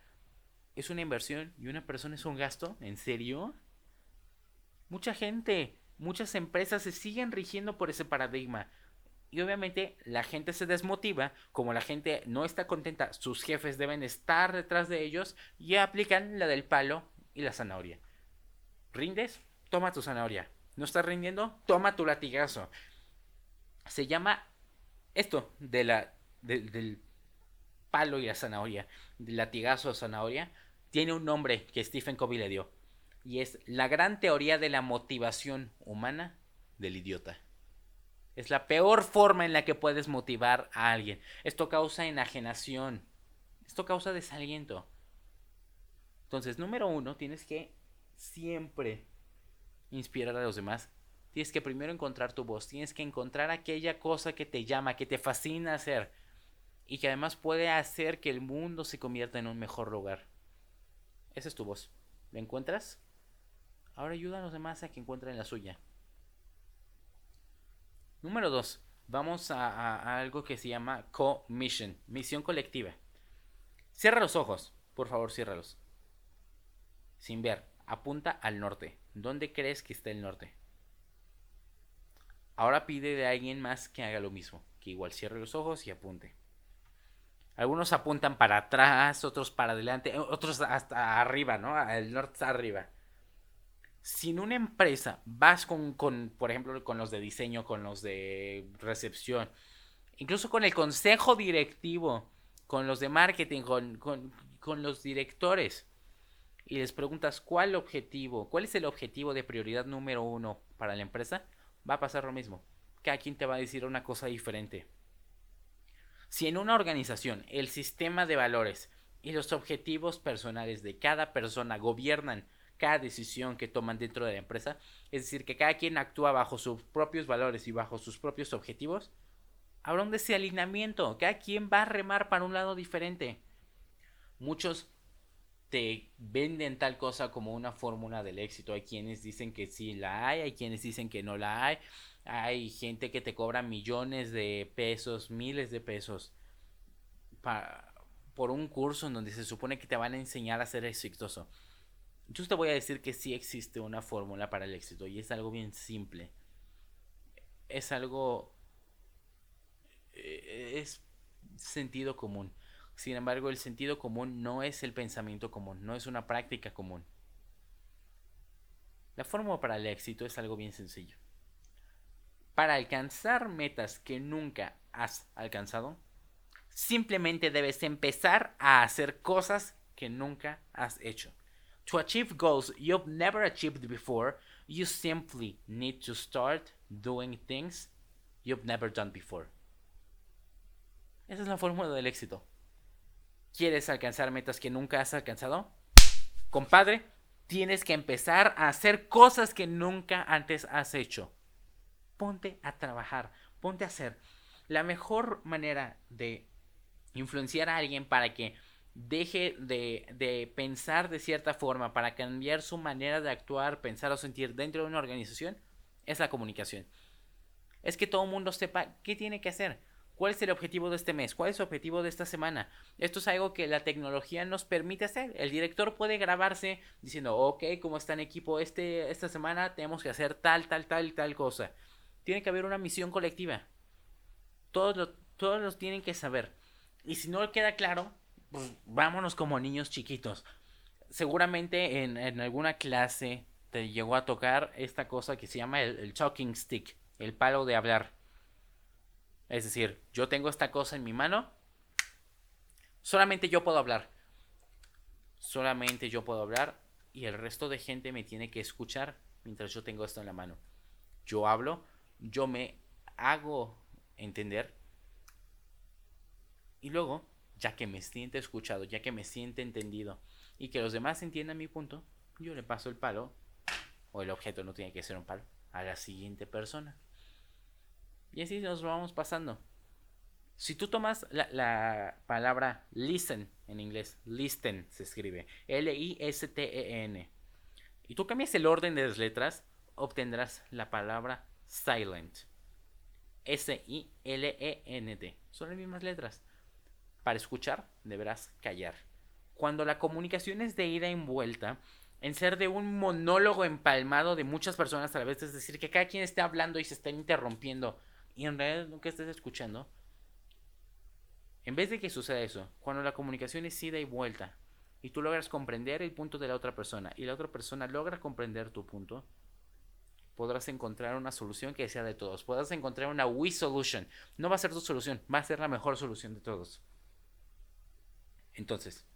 es una inversión y una persona es un gasto? ¿En serio? Mucha gente, muchas empresas se siguen rigiendo por ese paradigma. Y obviamente la gente se desmotiva, como la gente no está contenta, sus jefes deben estar detrás de ellos y aplican la del palo y la zanahoria. ¿Rindes? Toma tu zanahoria. ¿No estás rindiendo? Toma tu latigazo se llama esto de la, del palo y la zanahoria, latigazo de zanahoria, tiene un nombre que Stephen Covey le dio. Y es la gran teoría de la motivación humana del idiota. Es la peor forma en la que puedes motivar a alguien. Esto causa enajenación. Esto causa desaliento. Entonces, número uno, tienes que siempre inspirar a los demás Tienes que primero encontrar tu voz, tienes que encontrar aquella cosa que te llama, que te fascina hacer y que además puede hacer que el mundo se convierta en un mejor lugar. Esa es tu voz. ¿La encuentras? Ahora ayuda a los demás a que encuentren la suya. Número 2. Vamos a, a, algo que se llama co-mission, misión colectiva. Cierra los ojos, por favor, ciérralos. Sin ver, apunta al norte. ¿Dónde crees que está el norte? Ahora pide de alguien más que haga lo mismo, que igual cierre los ojos y apunte. Algunos apuntan para atrás, otros para adelante, otros hasta arriba, ¿no? El norte está arriba. Si en una empresa vas con, con, por ejemplo, con los de diseño, con los de recepción, incluso con el consejo directivo, con los de marketing, con, con los directores, y les preguntas cuál objetivo, cuál es el objetivo de prioridad número uno para la empresa, va a pasar lo mismo. Cada quien te va a decir una cosa diferente. Si en una organización el sistema de valores y los objetivos personales de cada persona gobiernan cada decisión que toman dentro de la empresa, es decir, que cada quien actúa bajo sus propios valores y bajo sus propios objetivos, habrá un desalineamiento, cada quien va a remar para un lado diferente. Muchos te venden tal cosa como una fórmula del éxito. Hay quienes dicen que sí la hay, hay quienes dicen que no la hay. Hay gente que te cobra millones de pesos, miles de pesos por un curso en donde se supone que te van a enseñar a ser exitoso. Yo te voy a decir que sí existe una fórmula para el éxito y es algo bien simple. Es algo... Eh, es sentido común. Sin embargo, el sentido común no es el pensamiento común, no es una práctica común. La fórmula para el éxito es algo bien sencillo. Para alcanzar metas que nunca has alcanzado, simplemente debes empezar a hacer cosas que nunca has hecho. To achieve goals you've never achieved before, you simply need to start doing things you've never done before. Esa es la fórmula del éxito. ¿Quieres alcanzar metas que nunca has alcanzado? Compadre, tienes que empezar a hacer cosas que nunca antes has hecho. Ponte a trabajar, ponte a hacer. La mejor manera de influenciar a alguien para que deje de, de, pensar de cierta forma, para cambiar su manera de actuar, pensar o sentir dentro de una organización, es la comunicación. es que todo el mundo sepa qué tiene que hacer. ¿Cuál es el objetivo de este mes? ¿Cuál es el objetivo de esta semana? Esto es algo que la tecnología nos permite hacer. El director puede grabarse diciendo, ok, como está en equipo este, esta semana, tenemos que hacer tal, tal, tal, tal cosa. Tiene que haber una misión colectiva. Todos lo, todos los tienen que saber. Y si no queda claro, pues vámonos como niños chiquitos. Seguramente en, alguna clase te llegó a tocar esta cosa que se llama el talking stick, el palo de hablar es decir, yo tengo esta cosa en mi mano, solamente yo puedo hablar. Solamente yo puedo hablar y el resto de gente me tiene que escuchar mientras yo tengo esto en la mano. Yo hablo, yo me hago entender y luego, ya que me siente escuchado, ya que me siente entendido y que los demás entiendan mi punto, yo le paso el palo, o el objeto no tiene que ser un palo, a la siguiente persona. Y así nos vamos pasando. Si tú tomas la, palabra listen en inglés, listen se escribe, L-I-S-T-E-N, y tú cambias el orden de las letras, obtendrás la palabra silent, S-I-L-E-N-T. Son las mismas letras. Para escuchar, deberás callar. Cuando la comunicación es de ida en vuelta, en ser de un monólogo empalmado de muchas personas a la vez, es decir, que cada quien esté hablando y se está interrumpiendo y en realidad nunca estés escuchando, en vez de que suceda eso, cuando la comunicación es ida y vuelta y tú logras comprender el punto de la otra persona y la otra persona logra comprender tu punto, podrás encontrar una solución que sea de todos. Podrás encontrar una we solution. No va a ser tu solución, va a ser la mejor solución de todos. Entonces,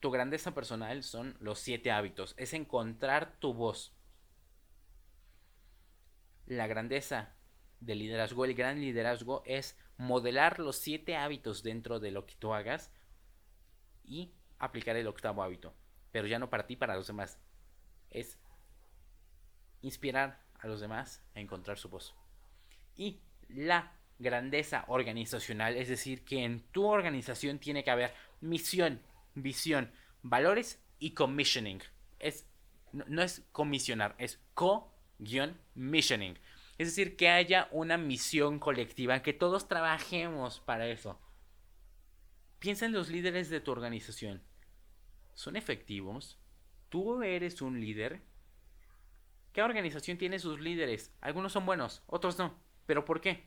tu grandeza personal son los siete hábitos. Es encontrar tu voz. La grandeza de liderazgo, el gran liderazgo es modelar los siete hábitos dentro de lo que tú hagas y aplicar el octavo hábito. Pero ya no para ti, para los demás. Es inspirar a los demás a encontrar su voz. Y la grandeza organizacional, es decir, que en tu organización tiene que haber misión, visión, valores y commissioning. Es, no, no es comisionar, es co-missioning. Es decir, que haya una misión colectiva, que todos trabajemos para eso. Piensa en los líderes de tu organización. ¿Son efectivos? ¿Tú eres un líder? ¿Qué organización tiene sus líderes? Algunos son buenos, otros no. ¿Pero por qué?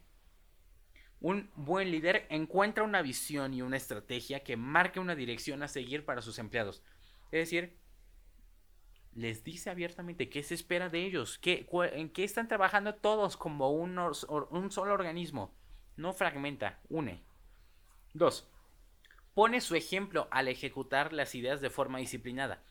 Un buen líder encuentra una visión y una estrategia que marque una dirección a seguir para sus empleados. Es decir, les dice abiertamente qué se espera de ellos, qué, en qué están trabajando todos como un, un solo organismo. No fragmenta, une. Dos, pone su ejemplo al ejecutar las ideas de forma disciplinada.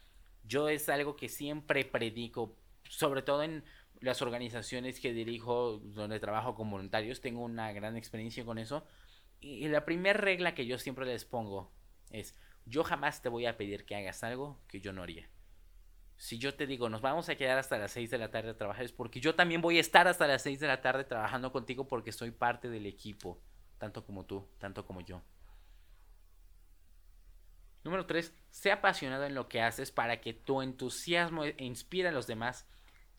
Yo es algo que siempre predico, sobre todo en las organizaciones que dirijo, donde trabajo con voluntarios, tengo una gran experiencia con eso. Y la primera regla que yo siempre les pongo es, yo jamás te voy a pedir que hagas algo que yo no haría si yo te digo, nos vamos a quedar hasta las 6 de la tarde a trabajar, es porque yo también voy a estar hasta las 6 de la tarde trabajando contigo porque soy parte del equipo, tanto como tú, tanto como yo. Número 3. Sea apasionado en lo que haces para que tu entusiasmo inspire a los demás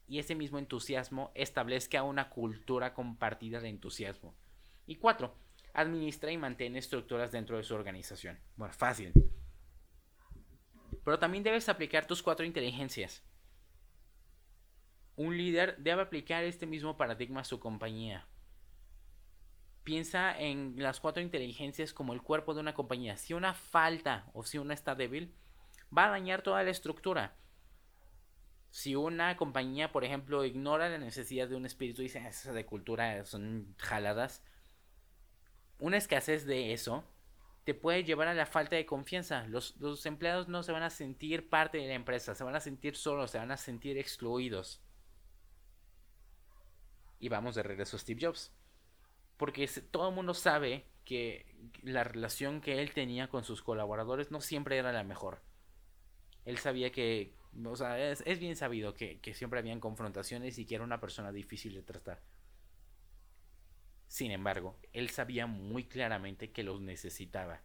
y ese mismo entusiasmo establezca una cultura compartida de entusiasmo. Y 4. Administra y mantiene estructuras dentro de su organización. Bueno, fácil. Pero también debes aplicar tus cuatro inteligencias. Un líder debe aplicar este mismo paradigma a su compañía. Piensa en las cuatro inteligencias como el cuerpo de una compañía. Si una falta o si una está débil, va a dañar toda la estructura. Si una compañía, por ejemplo, ignora la necesidad de un espíritu y dice, ah, esa de cultura son jaladas, una escasez de eso te puede llevar a la falta de confianza. Los, empleados no se van a sentir parte de la empresa, se van a sentir solos, se van a sentir excluidos. Y vamos de regreso a Steve Jobs. Porque todo el mundo sabe que la relación que él tenía con sus colaboradores no siempre era la mejor. Él sabía que, o sea, es, bien sabido que, que siempre habían confrontaciones y que era una persona difícil de tratar. Sin embargo, él sabía muy claramente que los necesitaba.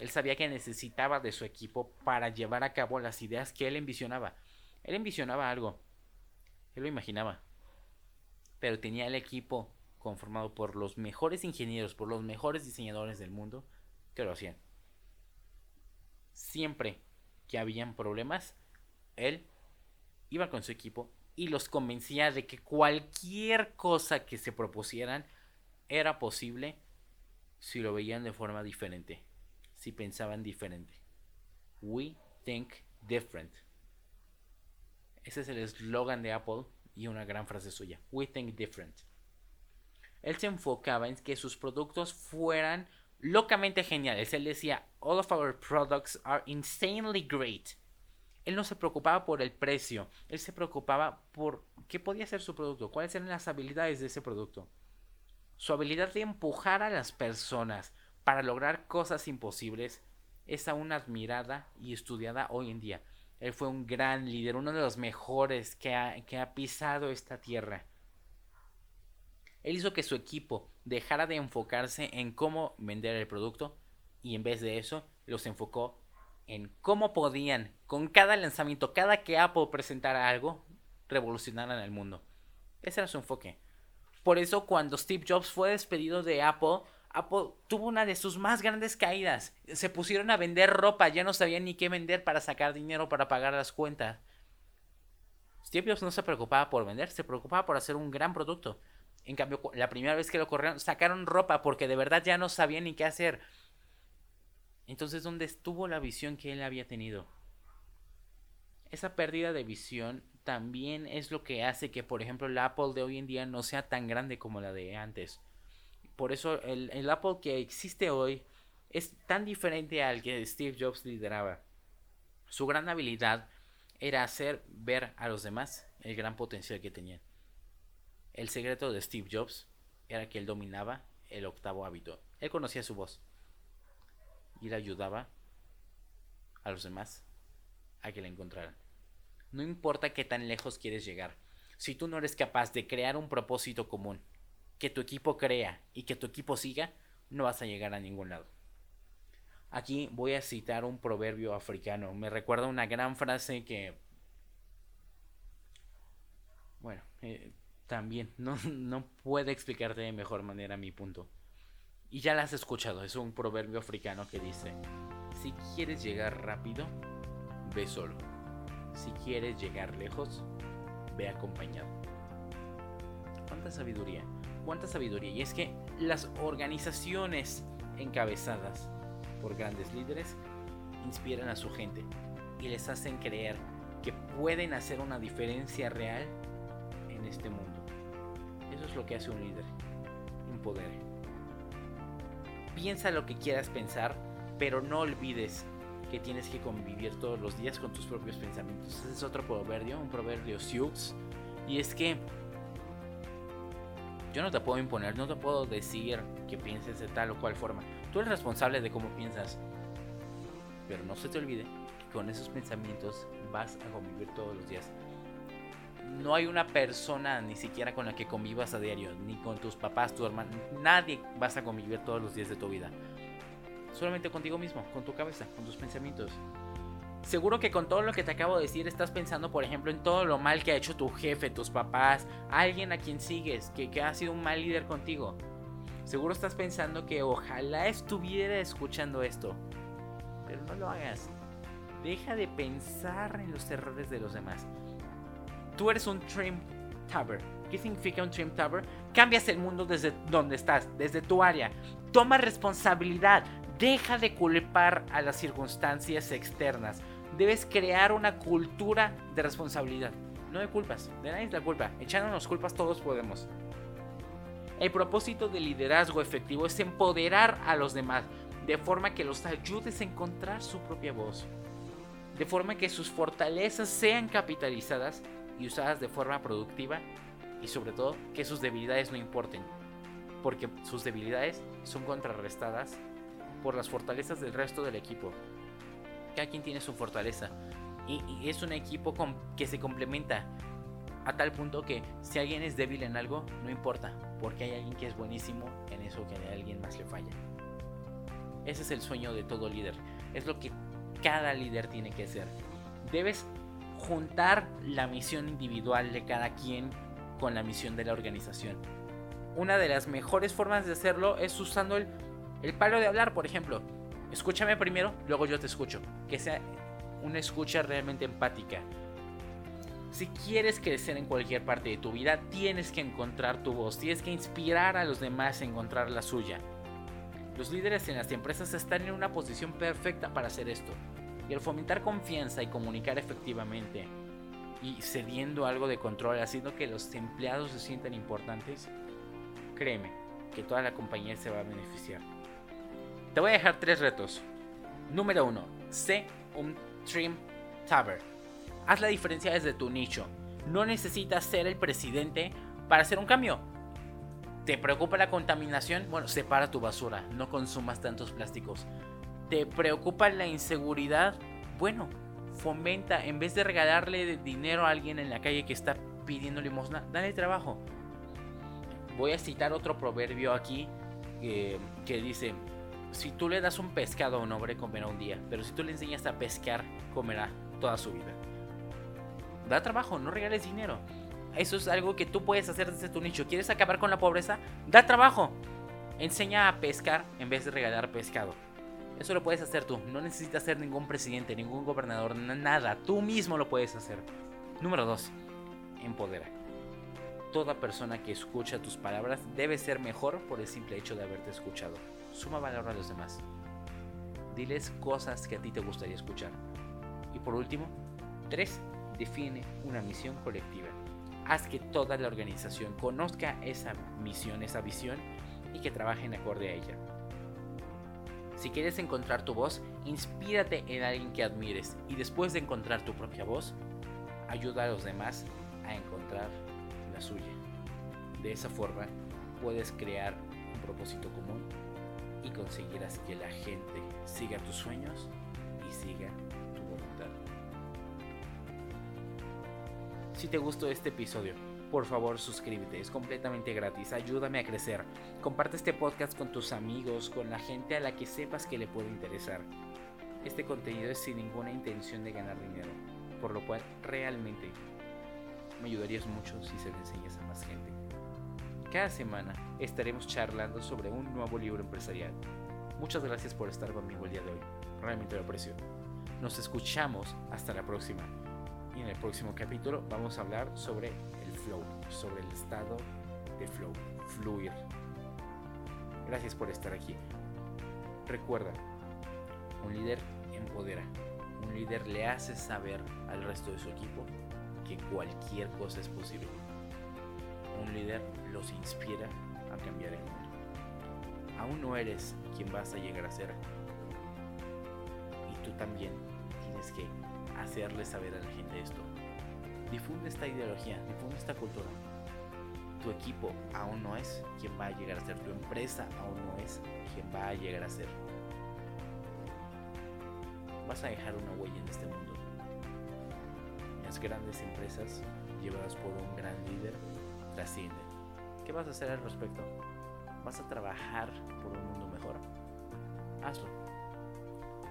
Él sabía que necesitaba de su equipo para llevar a cabo las ideas que él envisionaba. Él envisionaba algo. Él lo imaginaba. pero tenía el equipo conformado por los mejores ingenieros, por los mejores diseñadores del mundo, que lo hacían. Siempre que habían problemas, él iba con su equipo y los convencía de que cualquier cosa que se propusieran era posible si lo veían de forma diferente, si pensaban diferente. We think different. Ese es el eslogan de Apple y una gran frase suya. We think different. Él se enfocaba en que sus productos fueran locamente geniales. Él decía, all of our products are insanely great. Él no se preocupaba por el precio, él se preocupaba por qué podía ser su producto, cuáles eran las habilidades de ese producto. Su habilidad de empujar a las personas para lograr cosas imposibles es aún admirada y estudiada hoy en día. Él fue un gran líder, uno de los mejores que ha, pisado esta tierra. Él hizo que su equipo dejara de enfocarse en cómo vender el producto y en vez de eso los enfocó en cómo podían, con cada lanzamiento, cada que Apple presentara algo, revolucionaran el mundo. Ese era su enfoque. Por eso cuando Steve Jobs fue despedido de Apple, Apple tuvo una de sus más grandes caídas. Se pusieron a vender ropa, ya no sabían ni qué vender para sacar dinero para pagar las cuentas. Steve Jobs no se preocupaba por vender, se preocupaba por hacer un gran producto. En cambio, la primera vez que lo corrieron, sacaron ropa porque de verdad ya no sabían ni qué hacer. Entonces, ¿dónde estuvo la visión que él había tenido? Esa pérdida de visión también es lo que hace que, por ejemplo, el Apple de hoy en día no sea tan grande como la de antes. Por eso el, el Apple que existe hoy es tan diferente al que Steve Jobs lideraba. Su gran habilidad era hacer ver a los demás el gran potencial que tenían. El secreto de Steve Jobs era que él dominaba el octavo hábito. Él conocía su voz y le ayudaba a los demás a que la encontraran. No importa qué tan lejos quieres llegar. Si tú no eres capaz de crear un propósito común, que tu equipo crea y que tu equipo siga, no vas a llegar a ningún lado. Aquí voy a citar un proverbio africano. Me recuerda una gran frase que... Bueno, eh, también [laughs] no, no puede explicarte de mejor manera mi punto. Y ya la has escuchado, es un proverbio africano que dice, si quieres llegar rápido, ve solo. Si quieres llegar lejos, ve acompañado. ¿Cuánta sabiduría? ¿Cuánta sabiduría? Y es que las organizaciones encabezadas por grandes líderes inspiran a su gente y les hacen creer que pueden hacer una diferencia real en este mundo. Eso es lo que hace un líder, un poder piensa lo que quieras pensar, pero no olvides que tienes que convivir todos los días con tus propios pensamientos. Ese es otro proverbio, un proverbio Sioux. Y es que yo no te puedo imponer, no te puedo decir que pienses de tal o cual forma. Tú eres responsable de cómo piensas. Pero no se te olvide que con esos pensamientos vas a convivir todos los días no hay una persona ni siquiera con la que convivas a diario, ni con tus papás, tu hermano, nadie vas a convivir todos los días de tu vida. Solamente contigo mismo, con tu cabeza, con tus pensamientos. Seguro que con todo lo que te acabo de decir estás pensando, por ejemplo, en todo lo mal que ha hecho tu jefe, tus papás, alguien a quien sigues, que, que ha sido un mal líder contigo. Seguro estás pensando que ojalá estuviera escuchando esto. Pero no lo hagas. Deja de pensar en los errores de los demás tú eres un trim tabber. ¿Qué significa un trim tabber? Cambias el mundo desde donde estás, desde tu área. Toma responsabilidad. Deja de culpar a las circunstancias externas. Debes crear una cultura de responsabilidad. No de culpas, de nadie es la culpa. Echándonos culpas todos podemos. El propósito del liderazgo efectivo es empoderar a los demás, de forma que los ayudes a encontrar su propia voz, de forma que sus fortalezas sean capitalizadas y usadas de forma productiva y sobre todo que sus debilidades no importen, porque sus debilidades son contrarrestadas por las fortalezas del resto del equipo. Cada quien tiene su fortaleza y, es un equipo que se complementa a tal punto que si alguien es débil en algo, no importa, porque hay alguien que es buenísimo en eso que a alguien más le falla. Ese es el sueño de todo líder, es lo que cada líder tiene que hacer. Debes juntar la misión individual de cada quien con la misión de la organización. Una de las mejores formas de hacerlo es usando el, el palo de hablar, por ejemplo. Escúchame primero, luego yo te escucho. Que sea una escucha realmente empática. Si quieres crecer en cualquier parte de tu vida, tienes que encontrar tu voz, tienes que inspirar a los demás a encontrar la suya. Los líderes en las empresas están en una posición perfecta para hacer esto. Y al fomentar confianza y comunicar efectivamente, y cediendo algo de control, haciendo que los empleados se sientan importantes, créeme que toda la compañía se va a beneficiar. Te voy a dejar tres retos. Número uno, sé un Trim Taber. Haz la diferencia desde tu nicho. No necesitas ser el presidente para hacer un cambio. ¿Te preocupa la contaminación? Bueno, separa tu basura, no consumas tantos plásticos. ¿Te preocupa la inseguridad? Bueno, fomenta, en vez de regalarle dinero a alguien en la calle que está pidiendo limosna, dale trabajo. Voy a citar otro proverbio aquí eh, que dice, si tú le das un pescado a un hombre, comerá un día. Pero si tú le enseñas a pescar, comerá toda su vida. Da trabajo, no regales dinero. Eso es algo que tú puedes hacer desde tu nicho. ¿Quieres acabar con la pobreza? Da trabajo. Enseña a pescar en vez de regalar pescado. Eso lo puedes hacer tú. No necesitas ser ningún presidente, ningún gobernador, nada. Tú mismo lo puedes hacer. Número 2. Empodera. Toda persona que escucha tus palabras debe ser mejor por el simple hecho de haberte escuchado suma valor a los demás. Diles cosas que a ti te gustaría escuchar. Y por último, 3. Define una misión colectiva. Haz que toda la organización conozca esa misión, esa visión y que trabajen acorde a ella. Si quieres encontrar tu voz, inspírate en alguien que admires y después de encontrar tu propia voz, ayuda a los demás a encontrar la suya. De esa forma, puedes crear un propósito común y conseguirás que la gente siga tus sueños y siga tu voluntad. Si te gustó este episodio, por favor suscríbete, es completamente gratis, ayúdame a crecer. Comparte este podcast con tus amigos, con la gente a la que sepas que le puede interesar. Este contenido es sin ninguna intención de ganar dinero, por lo cual realmente me ayudarías mucho si se lo enseñas a más gente. Cada semana estaremos charlando sobre un nuevo libro empresarial. Muchas gracias por estar conmigo el día de hoy. Realmente lo aprecio. Nos escuchamos hasta la próxima. Y en el próximo capítulo vamos a hablar sobre el flow, sobre el estado de flow, fluir. Gracias por estar aquí. Recuerda, un líder empodera. Un líder le hace saber al resto de su equipo que cualquier cosa es posible un líder los inspira a cambiar el mundo. Aún no eres quien vas a llegar a ser. Y tú también tienes que hacerle saber a la gente esto. Difunde esta ideología, difunde esta cultura. Tu equipo aún no es quien va a llegar a ser. Tu empresa aún no es quien va a llegar a ser. Vas a dejar una huella en este mundo. Las grandes empresas llevadas por un gran líder trascienden. ¿Qué vas a hacer al respecto? ¿Vas a trabajar por un mundo mejor? Hazlo.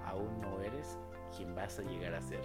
Aún no eres quien vas a llegar a ser.